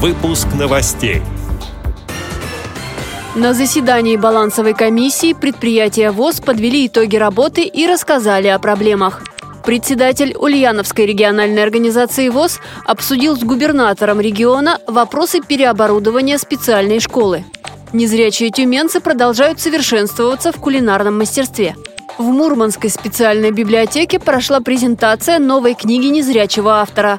Выпуск новостей. На заседании балансовой комиссии предприятия ВОЗ подвели итоги работы и рассказали о проблемах. Председатель Ульяновской региональной организации ВОЗ обсудил с губернатором региона вопросы переоборудования специальной школы. Незрячие тюменцы продолжают совершенствоваться в кулинарном мастерстве. В Мурманской специальной библиотеке прошла презентация новой книги незрячего автора.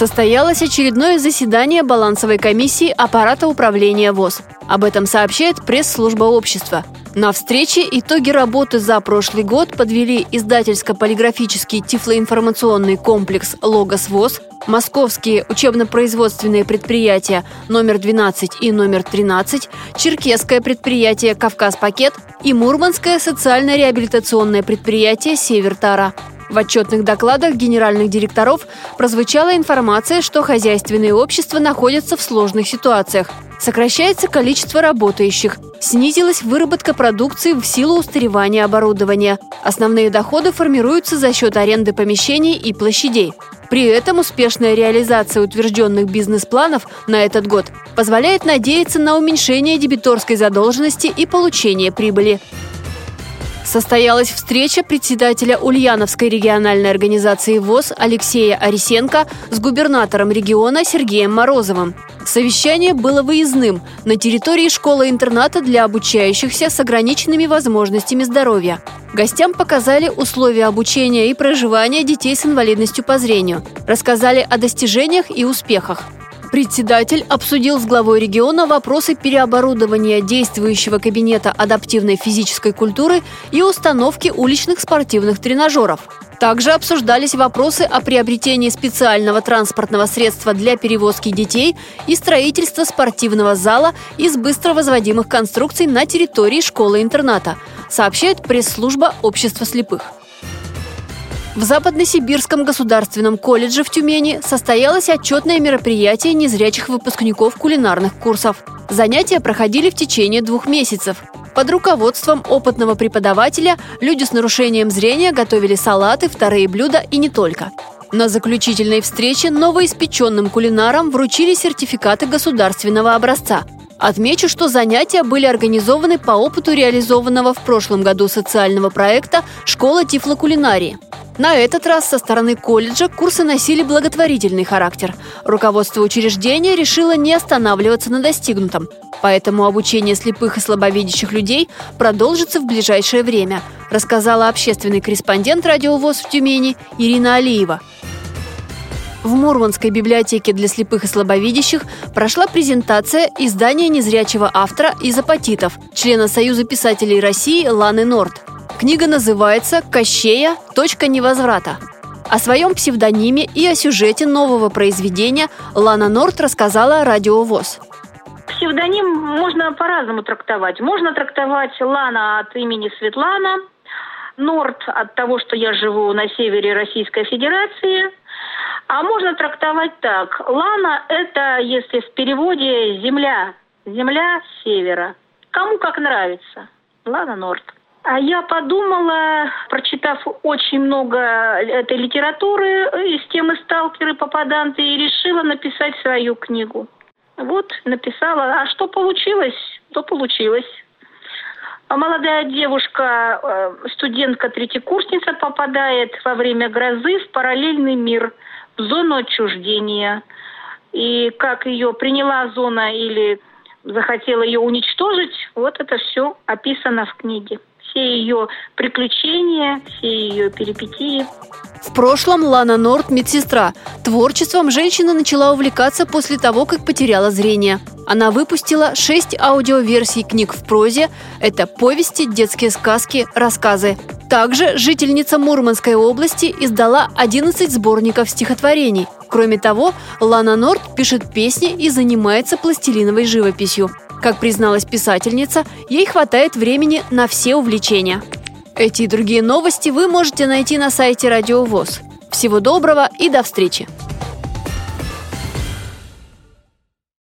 Состоялось очередное заседание балансовой комиссии аппарата управления ВОЗ. Об этом сообщает пресс-служба общества. На встрече итоги работы за прошлый год подвели издательско-полиграфический тифлоинформационный комплекс «Логос ВОЗ», московские учебно-производственные предприятия номер 12 и номер 13, черкесское предприятие «Кавказ-пакет» и мурманское социально-реабилитационное предприятие «Север-Тара». В отчетных докладах генеральных директоров прозвучала информация, что хозяйственные общества находятся в сложных ситуациях. Сокращается количество работающих, снизилась выработка продукции в силу устаревания оборудования. Основные доходы формируются за счет аренды помещений и площадей. При этом успешная реализация утвержденных бизнес-планов на этот год позволяет надеяться на уменьшение дебиторской задолженности и получение прибыли. Состоялась встреча председателя Ульяновской региональной организации ВОЗ Алексея Арисенко с губернатором региона Сергеем Морозовым. Совещание было выездным на территории школы-интерната для обучающихся с ограниченными возможностями здоровья. Гостям показали условия обучения и проживания детей с инвалидностью по зрению, рассказали о достижениях и успехах. Председатель обсудил с главой региона вопросы переоборудования действующего кабинета адаптивной физической культуры и установки уличных спортивных тренажеров. Также обсуждались вопросы о приобретении специального транспортного средства для перевозки детей и строительства спортивного зала из быстро возводимых конструкций на территории школы-интерната, сообщает пресс-служба Общества слепых. В Западносибирском государственном колледже в Тюмени состоялось отчетное мероприятие незрячих выпускников кулинарных курсов. Занятия проходили в течение двух месяцев. Под руководством опытного преподавателя люди с нарушением зрения готовили салаты, вторые блюда и не только. На заключительной встрече новоиспеченным кулинарам вручили сертификаты государственного образца. Отмечу, что занятия были организованы по опыту реализованного в прошлом году социального проекта «Школа тифлокулинарии». На этот раз со стороны колледжа курсы носили благотворительный характер. Руководство учреждения решило не останавливаться на достигнутом. Поэтому обучение слепых и слабовидящих людей продолжится в ближайшее время, рассказала общественный корреспондент радиовоз в Тюмени Ирина Алиева. В Мурманской библиотеке для слепых и слабовидящих прошла презентация издания незрячего автора из апатитов, члена Союза писателей России Ланы Норт. Книга называется «Кощея. Точка невозврата». О своем псевдониме и о сюжете нового произведения Лана Норт рассказала радиовоз. Псевдоним можно по-разному трактовать. Можно трактовать Лана от имени Светлана, Норт от того, что я живу на севере Российской Федерации, а можно трактовать так. Лана – это, если в переводе, земля, земля севера. Кому как нравится. Лана Норт. А я подумала, прочитав очень много этой литературы из темы сталкеры, попаданты, и решила написать свою книгу. Вот написала. А что получилось, то получилось. А молодая девушка, э, студентка-третьекурсница, попадает во время грозы в параллельный мир, в зону отчуждения. И как ее приняла зона или захотела ее уничтожить, вот это все описано в книге все ее приключения, все ее перипетии. В прошлом Лана Норт – медсестра. Творчеством женщина начала увлекаться после того, как потеряла зрение. Она выпустила шесть аудиоверсий книг в прозе. Это повести, детские сказки, рассказы. Также жительница Мурманской области издала 11 сборников стихотворений. Кроме того, Лана Норт пишет песни и занимается пластилиновой живописью. Как призналась писательница, ей хватает времени на все увлечения. Эти и другие новости вы можете найти на сайте Радио ВОЗ. Всего доброго и до встречи!